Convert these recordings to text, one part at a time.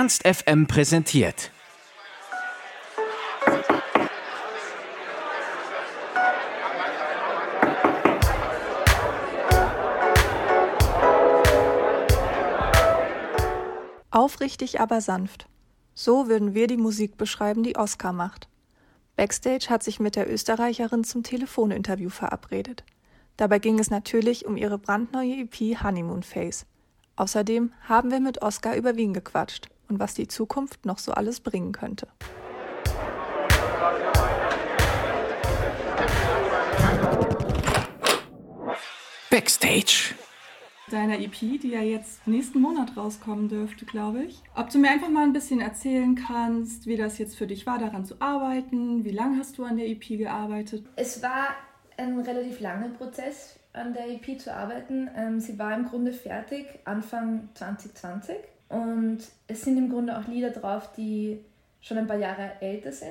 Ernst FM präsentiert. Aufrichtig, aber sanft. So würden wir die Musik beschreiben, die Oscar macht. Backstage hat sich mit der Österreicherin zum Telefoninterview verabredet. Dabei ging es natürlich um ihre brandneue EP Honeymoon Face. Außerdem haben wir mit Oscar über Wien gequatscht und was die Zukunft noch so alles bringen könnte. Backstage. Deiner EP, die ja jetzt nächsten Monat rauskommen dürfte, glaube ich. Ob du mir einfach mal ein bisschen erzählen kannst, wie das jetzt für dich war, daran zu arbeiten. Wie lange hast du an der EP gearbeitet? Es war ein relativ langer Prozess, an der EP zu arbeiten. Ähm, sie war im Grunde fertig Anfang 2020 und es sind im Grunde auch Lieder drauf, die schon ein paar Jahre älter sind.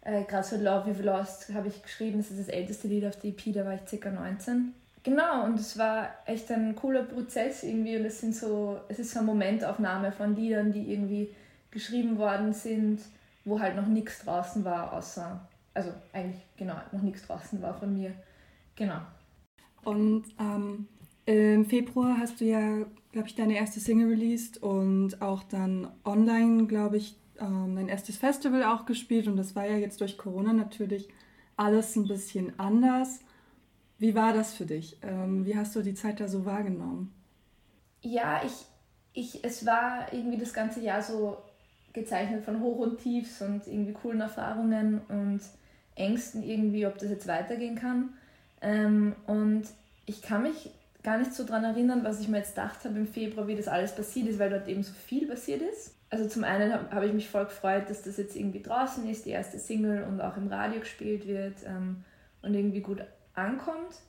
Äh, Gerade so Love We've Lost habe ich geschrieben, das ist das älteste Lied auf der EP, da war ich ca. 19. Genau, und es war echt ein cooler Prozess irgendwie und es sind so, es ist so eine Momentaufnahme von Liedern, die irgendwie geschrieben worden sind, wo halt noch nichts draußen war, außer, also eigentlich genau, noch nichts draußen war von mir. Genau. Und ähm, im Februar hast du ja, glaube ich, deine erste Single released und auch dann online, glaube ich, ähm, dein erstes Festival auch gespielt. Und das war ja jetzt durch Corona natürlich alles ein bisschen anders. Wie war das für dich? Ähm, wie hast du die Zeit da so wahrgenommen? Ja, ich, ich, es war irgendwie das ganze Jahr so gezeichnet von Hoch und Tiefs und irgendwie coolen Erfahrungen und Ängsten irgendwie, ob das jetzt weitergehen kann. Ähm, und ich kann mich gar nicht so daran erinnern, was ich mir jetzt gedacht habe im Februar, wie das alles passiert ist, weil dort eben so viel passiert ist. Also zum einen habe hab ich mich voll gefreut, dass das jetzt irgendwie draußen ist, die erste Single und auch im Radio gespielt wird ähm, und irgendwie gut ankommt.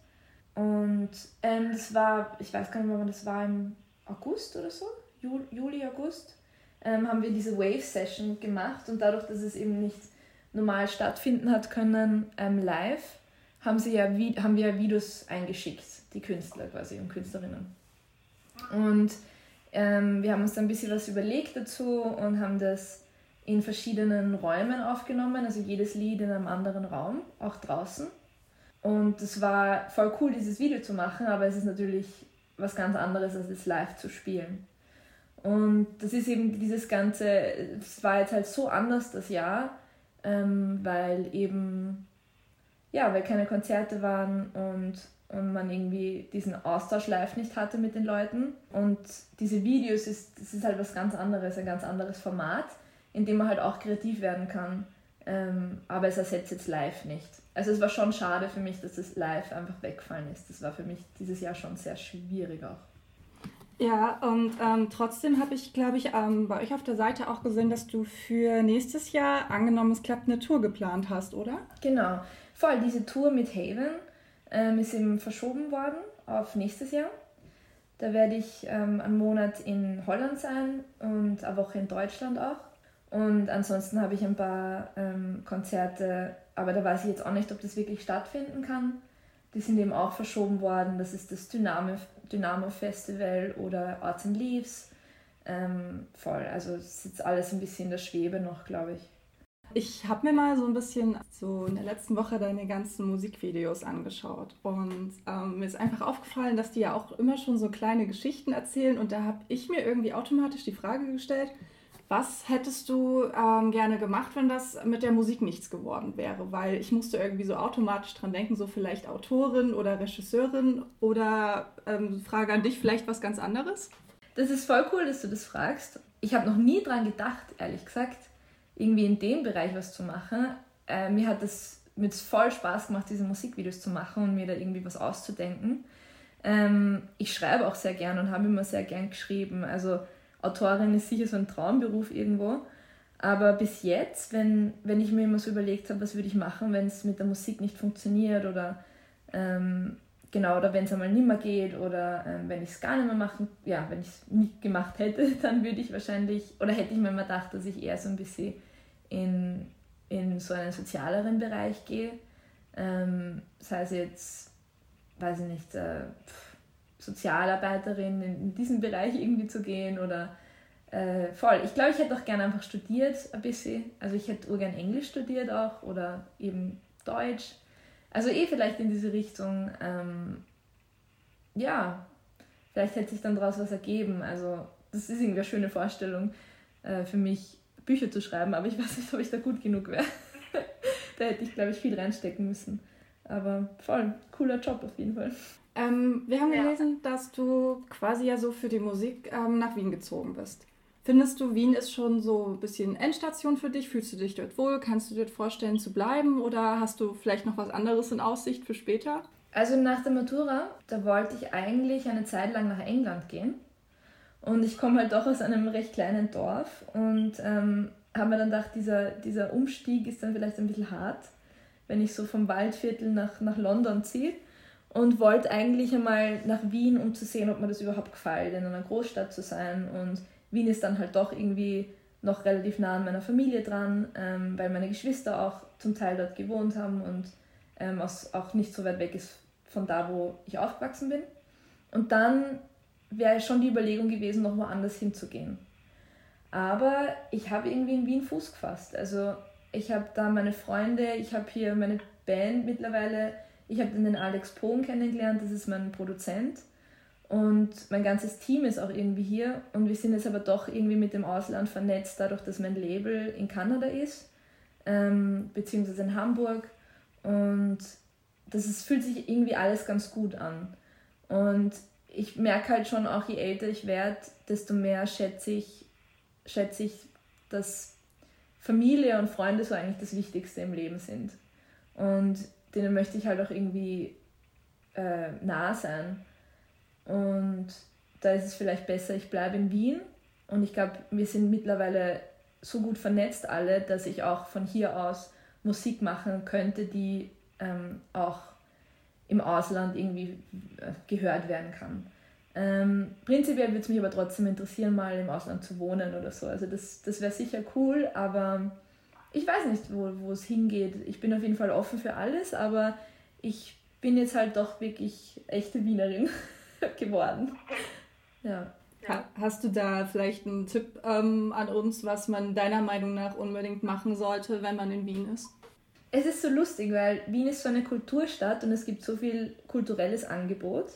Und ähm, das war, ich weiß gar nicht mehr, wann das war, im August oder so, Juli, August, ähm, haben wir diese Wave-Session gemacht und dadurch, dass es eben nicht normal stattfinden hat können, ähm, live, haben, sie ja, haben wir ja Videos eingeschickt, die Künstler quasi und Künstlerinnen. Und ähm, wir haben uns dann ein bisschen was überlegt dazu und haben das in verschiedenen Räumen aufgenommen, also jedes Lied in einem anderen Raum, auch draußen. Und es war voll cool, dieses Video zu machen, aber es ist natürlich was ganz anderes, als es live zu spielen. Und das ist eben dieses Ganze, es war jetzt halt so anders das Jahr, ähm, weil eben ja, weil keine Konzerte waren und, und man irgendwie diesen Austausch live nicht hatte mit den Leuten. Und diese Videos, ist, das ist halt was ganz anderes, ein ganz anderes Format, in dem man halt auch kreativ werden kann. Ähm, aber es ersetzt jetzt live nicht. Also es war schon schade für mich, dass das live einfach weggefallen ist. Das war für mich dieses Jahr schon sehr schwierig auch. Ja, und ähm, trotzdem habe ich, glaube ich, ähm, bei euch auf der Seite auch gesehen, dass du für nächstes Jahr, angenommen es klappt, eine Tour geplant hast, oder? Genau. Voll, diese Tour mit Haven ähm, ist eben verschoben worden auf nächstes Jahr. Da werde ich ähm, einen Monat in Holland sein und eine Woche in Deutschland auch. Und ansonsten habe ich ein paar ähm, Konzerte, aber da weiß ich jetzt auch nicht, ob das wirklich stattfinden kann. Die sind eben auch verschoben worden. Das ist das Dynamo, Dynamo Festival oder Arts and Leaves. Ähm, voll, also es ist jetzt alles ein bisschen in der Schwebe noch, glaube ich. Ich habe mir mal so ein bisschen so in der letzten Woche deine ganzen Musikvideos angeschaut und ähm, mir ist einfach aufgefallen, dass die ja auch immer schon so kleine Geschichten erzählen und da habe ich mir irgendwie automatisch die Frage gestellt, was hättest du ähm, gerne gemacht, wenn das mit der Musik nichts geworden wäre? Weil ich musste irgendwie so automatisch dran denken, so vielleicht Autorin oder Regisseurin oder ähm, Frage an dich, vielleicht was ganz anderes? Das ist voll cool, dass du das fragst. Ich habe noch nie dran gedacht, ehrlich gesagt irgendwie in dem Bereich was zu machen. Äh, mir hat es mir voll Spaß gemacht, diese Musikvideos zu machen und mir da irgendwie was auszudenken. Ähm, ich schreibe auch sehr gern und habe immer sehr gern geschrieben. Also Autorin ist sicher so ein Traumberuf irgendwo. Aber bis jetzt, wenn, wenn ich mir immer so überlegt habe, was würde ich machen, wenn es mit der Musik nicht funktioniert oder ähm, genau, oder wenn es einmal nicht mehr geht oder ähm, wenn ich es gar nicht mehr machen, ja, wenn ich es nicht gemacht hätte, dann würde ich wahrscheinlich, oder hätte ich mir immer gedacht, dass ich eher so ein bisschen in, in so einen sozialeren Bereich gehe. Ähm, sei es jetzt, weiß ich nicht, äh, Sozialarbeiterin in, in, diesen Bereich irgendwie zu gehen oder äh, voll. Ich glaube, ich hätte auch gerne einfach studiert, ein bisschen. Also ich hätte urgern Englisch studiert auch oder eben Deutsch. Also eh vielleicht in diese Richtung. Ähm, ja, vielleicht hätte sich dann daraus was ergeben. Also das ist irgendwie eine schöne Vorstellung äh, für mich, Bücher zu schreiben, aber ich weiß nicht, ob ich da gut genug wäre. da hätte ich, glaube ich, viel reinstecken müssen. Aber voll, cooler Job auf jeden Fall. Ähm, wir haben gelesen, ja. dass du quasi ja so für die Musik ähm, nach Wien gezogen bist. Findest du, Wien ist schon so ein bisschen Endstation für dich? Fühlst du dich dort wohl? Kannst du dir vorstellen zu bleiben? Oder hast du vielleicht noch was anderes in Aussicht für später? Also nach der Matura, da wollte ich eigentlich eine Zeit lang nach England gehen. Und ich komme halt doch aus einem recht kleinen Dorf und ähm, habe mir dann gedacht, dieser, dieser Umstieg ist dann vielleicht ein bisschen hart, wenn ich so vom Waldviertel nach, nach London ziehe. Und wollte eigentlich einmal nach Wien, um zu sehen, ob mir das überhaupt gefällt, in einer Großstadt zu sein. Und Wien ist dann halt doch irgendwie noch relativ nah an meiner Familie dran, ähm, weil meine Geschwister auch zum Teil dort gewohnt haben und ähm, auch nicht so weit weg ist von da, wo ich aufgewachsen bin. Und dann wäre schon die Überlegung gewesen, noch woanders hinzugehen. Aber ich habe irgendwie in Wien Fuß gefasst. Also ich habe da meine Freunde, ich habe hier meine Band mittlerweile, ich habe den Alex Pohn kennengelernt, das ist mein Produzent. Und mein ganzes Team ist auch irgendwie hier. Und wir sind jetzt aber doch irgendwie mit dem Ausland vernetzt, dadurch, dass mein Label in Kanada ist, ähm, beziehungsweise in Hamburg. Und das ist, fühlt sich irgendwie alles ganz gut an. Und ich merke halt schon auch, je älter ich werde, desto mehr schätze ich, schätze ich, dass Familie und Freunde so eigentlich das Wichtigste im Leben sind. Und denen möchte ich halt auch irgendwie äh, nah sein. Und da ist es vielleicht besser, ich bleibe in Wien. Und ich glaube, wir sind mittlerweile so gut vernetzt alle, dass ich auch von hier aus Musik machen könnte, die ähm, auch im Ausland irgendwie äh, gehört werden kann. Ähm, prinzipiell würde es mich aber trotzdem interessieren, mal im Ausland zu wohnen oder so. Also das, das wäre sicher cool, aber ich weiß nicht, wo, wo es hingeht. Ich bin auf jeden Fall offen für alles, aber ich bin jetzt halt doch wirklich echte Wienerin. geworden. Ja. Hast du da vielleicht einen Tipp ähm, an uns, was man deiner Meinung nach unbedingt machen sollte, wenn man in Wien ist? Es ist so lustig, weil Wien ist so eine Kulturstadt und es gibt so viel kulturelles Angebot.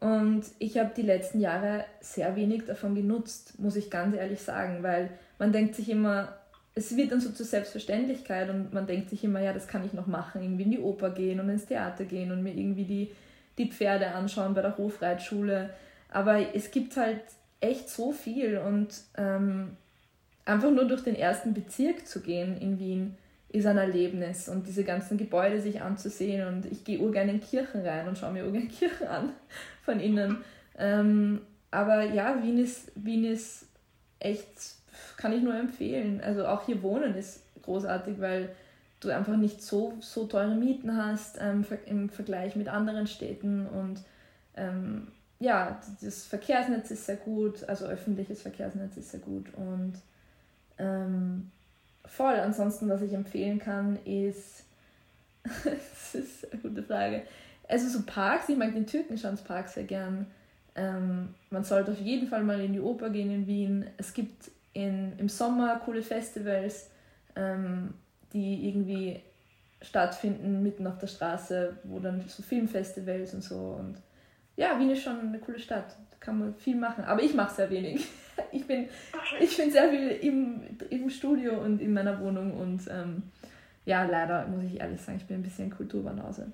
Und ich habe die letzten Jahre sehr wenig davon genutzt, muss ich ganz ehrlich sagen, weil man denkt sich immer, es wird dann so zur Selbstverständlichkeit und man denkt sich immer, ja, das kann ich noch machen, irgendwie in die Oper gehen und ins Theater gehen und mir irgendwie die die Pferde anschauen bei der Hofreitschule. Aber es gibt halt echt so viel und ähm, einfach nur durch den ersten Bezirk zu gehen in Wien ist ein Erlebnis und diese ganzen Gebäude sich anzusehen und ich gehe urgern in Kirchen rein und schaue mir urgern Kirchen an von innen. Ähm, aber ja, Wien ist, Wien ist echt, kann ich nur empfehlen. Also auch hier wohnen ist großartig, weil du einfach nicht so, so teure Mieten hast ähm, im Vergleich mit anderen Städten und ähm, ja, das Verkehrsnetz ist sehr gut, also öffentliches Verkehrsnetz ist sehr gut und ähm, voll. Ansonsten, was ich empfehlen kann, ist, das ist eine gute Frage, also so Parks, ich mag den Türkenschanzpark sehr gern. Ähm, man sollte auf jeden Fall mal in die Oper gehen in Wien. Es gibt in, im Sommer coole Festivals. Die irgendwie stattfinden mitten auf der Straße, wo dann so Filmfestivals und so und ja, Wien ist schon eine coole Stadt, da kann man viel machen, aber ich mache sehr wenig. Ich bin, ich bin sehr viel im, im Studio und in meiner Wohnung und ähm, ja, leider muss ich ehrlich sagen, ich bin ein bisschen Kulturbanause.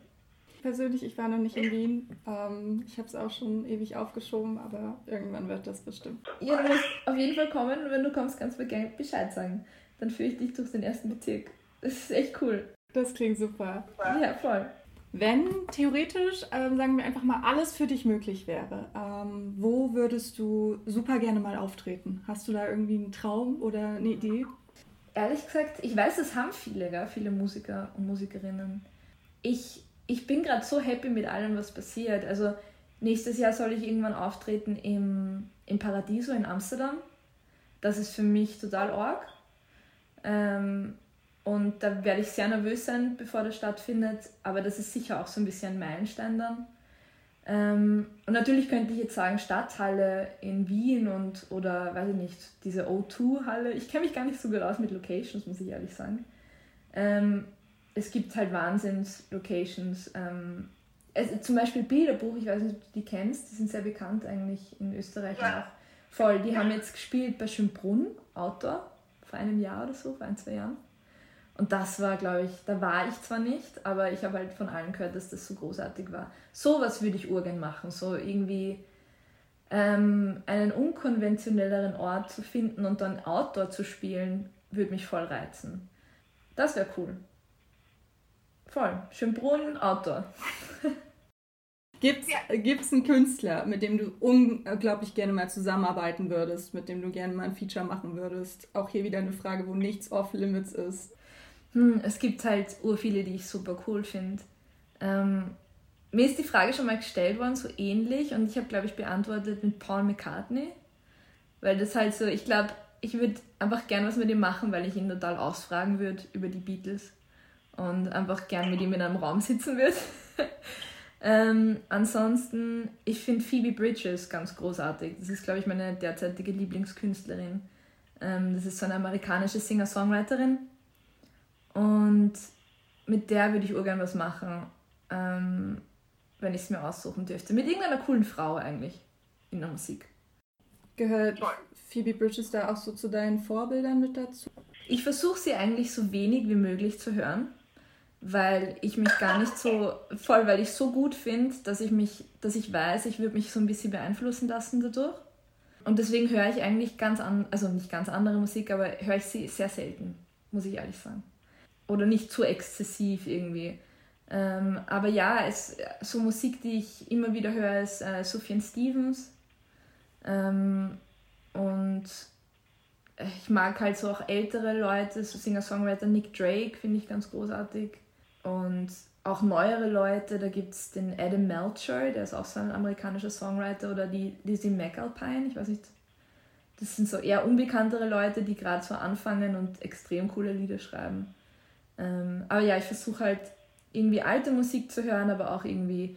Persönlich, ich war noch nicht in Wien. Ähm, ich habe es auch schon ewig aufgeschoben, aber irgendwann wird das bestimmt. Ja, du musst auf jeden Fall kommen und wenn du kommst, kannst du mir Bescheid sagen. Dann führe ich dich durch den ersten Bezirk. Das ist echt cool. Das klingt super. Ja, voll. Wenn theoretisch, ähm, sagen wir einfach mal, alles für dich möglich wäre, ähm, wo würdest du super gerne mal auftreten? Hast du da irgendwie einen Traum oder eine Idee? Ehrlich gesagt, ich weiß, das haben viele, gell? viele Musiker und Musikerinnen. Ich, ich bin gerade so happy mit allem, was passiert. Also nächstes Jahr soll ich irgendwann auftreten im, im Paradiso in Amsterdam. Das ist für mich total arg. Ähm, und da werde ich sehr nervös sein, bevor das stattfindet. Aber das ist sicher auch so ein bisschen ein Meilenstein dann. Ähm, und natürlich könnte ich jetzt sagen Stadthalle in Wien und oder weiß ich nicht, diese O2-Halle. Ich kenne mich gar nicht so gut aus mit Locations, muss ich ehrlich sagen. Ähm, es gibt halt Wahnsinns-Locations. Ähm, zum Beispiel Bilderbuch, ich weiß nicht, ob du die kennst, die sind sehr bekannt eigentlich in Österreich ja. auch. Voll, die haben jetzt gespielt bei Schönbrunn, Outdoor, vor einem Jahr oder so, vor ein, zwei Jahren. Und das war, glaube ich, da war ich zwar nicht, aber ich habe halt von allen gehört, dass das so großartig war. Sowas würde ich urgern machen, so irgendwie ähm, einen unkonventionelleren Ort zu finden und dann Outdoor zu spielen, würde mich voll reizen. Das wäre cool. Voll. Schönbrunn, Outdoor. Gibt es ja. einen Künstler, mit dem du unglaublich gerne mal zusammenarbeiten würdest, mit dem du gerne mal ein Feature machen würdest? Auch hier wieder eine Frage, wo nichts off-limits ist. Hm, es gibt halt ur viele, die ich super cool finde. Ähm, mir ist die Frage schon mal gestellt worden, so ähnlich, und ich habe, glaube ich, beantwortet mit Paul McCartney. Weil das halt so, ich glaube, ich würde einfach gern was mit ihm machen, weil ich ihn total ausfragen würde über die Beatles und einfach gern mit ihm in einem Raum sitzen würde. ähm, ansonsten, ich finde Phoebe Bridges ganz großartig. Das ist, glaube ich, meine derzeitige Lieblingskünstlerin. Ähm, das ist so eine amerikanische Singer-Songwriterin und mit der würde ich urgern was machen, ähm, wenn ich es mir aussuchen dürfte. Mit irgendeiner coolen Frau eigentlich in der Musik. Gehört Phoebe Bridges da auch so zu deinen Vorbildern mit dazu? Ich versuche sie eigentlich so wenig wie möglich zu hören, weil ich mich gar nicht so, voll, weil ich so gut finde, dass ich mich, dass ich weiß, ich würde mich so ein bisschen beeinflussen lassen dadurch. Und deswegen höre ich eigentlich ganz an, also nicht ganz andere Musik, aber höre ich sie sehr selten, muss ich ehrlich sagen oder nicht zu exzessiv irgendwie. Ähm, aber ja, es, so Musik, die ich immer wieder höre, ist äh, Sufjan Stevens. Ähm, und ich mag halt so auch ältere Leute, so Singer-Songwriter Nick Drake finde ich ganz großartig. Und auch neuere Leute, da gibt es den Adam Melcher, der ist auch so ein amerikanischer Songwriter, oder die Lizzie McAlpine, ich weiß nicht. Das sind so eher unbekanntere Leute, die gerade so anfangen und extrem coole Lieder schreiben. Ähm, aber ja, ich versuche halt irgendwie alte Musik zu hören, aber auch irgendwie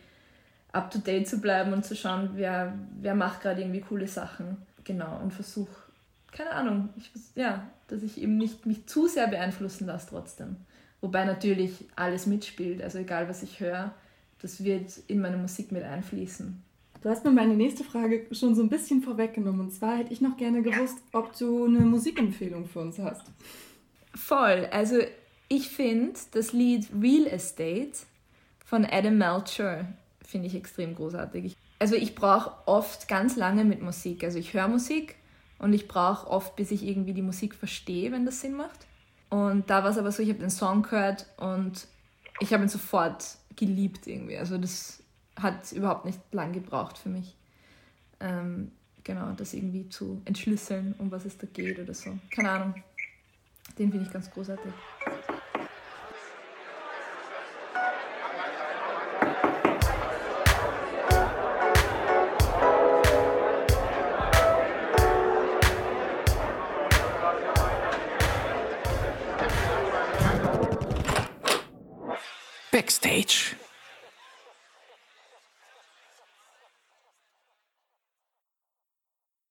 up to date zu bleiben und zu schauen, wer, wer macht gerade irgendwie coole Sachen. Genau, und versuche, keine Ahnung, ich, ja, dass ich eben nicht mich zu sehr beeinflussen lasse trotzdem. Wobei natürlich alles mitspielt, also egal was ich höre, das wird in meine Musik mit einfließen. Du hast mir meine nächste Frage schon so ein bisschen vorweggenommen. Und zwar hätte ich noch gerne gewusst, ob du eine Musikempfehlung für uns hast. Voll. Also ich finde das Lied Real Estate von Adam Melcher finde ich extrem großartig. Also ich brauche oft ganz lange mit Musik. Also ich höre Musik und ich brauche oft, bis ich irgendwie die Musik verstehe, wenn das Sinn macht. Und da war es aber so, ich habe den Song gehört und ich habe ihn sofort geliebt irgendwie. Also das hat überhaupt nicht lang gebraucht für mich. Ähm, genau, das irgendwie zu entschlüsseln, um was es da geht oder so. Keine Ahnung. Den finde ich ganz großartig.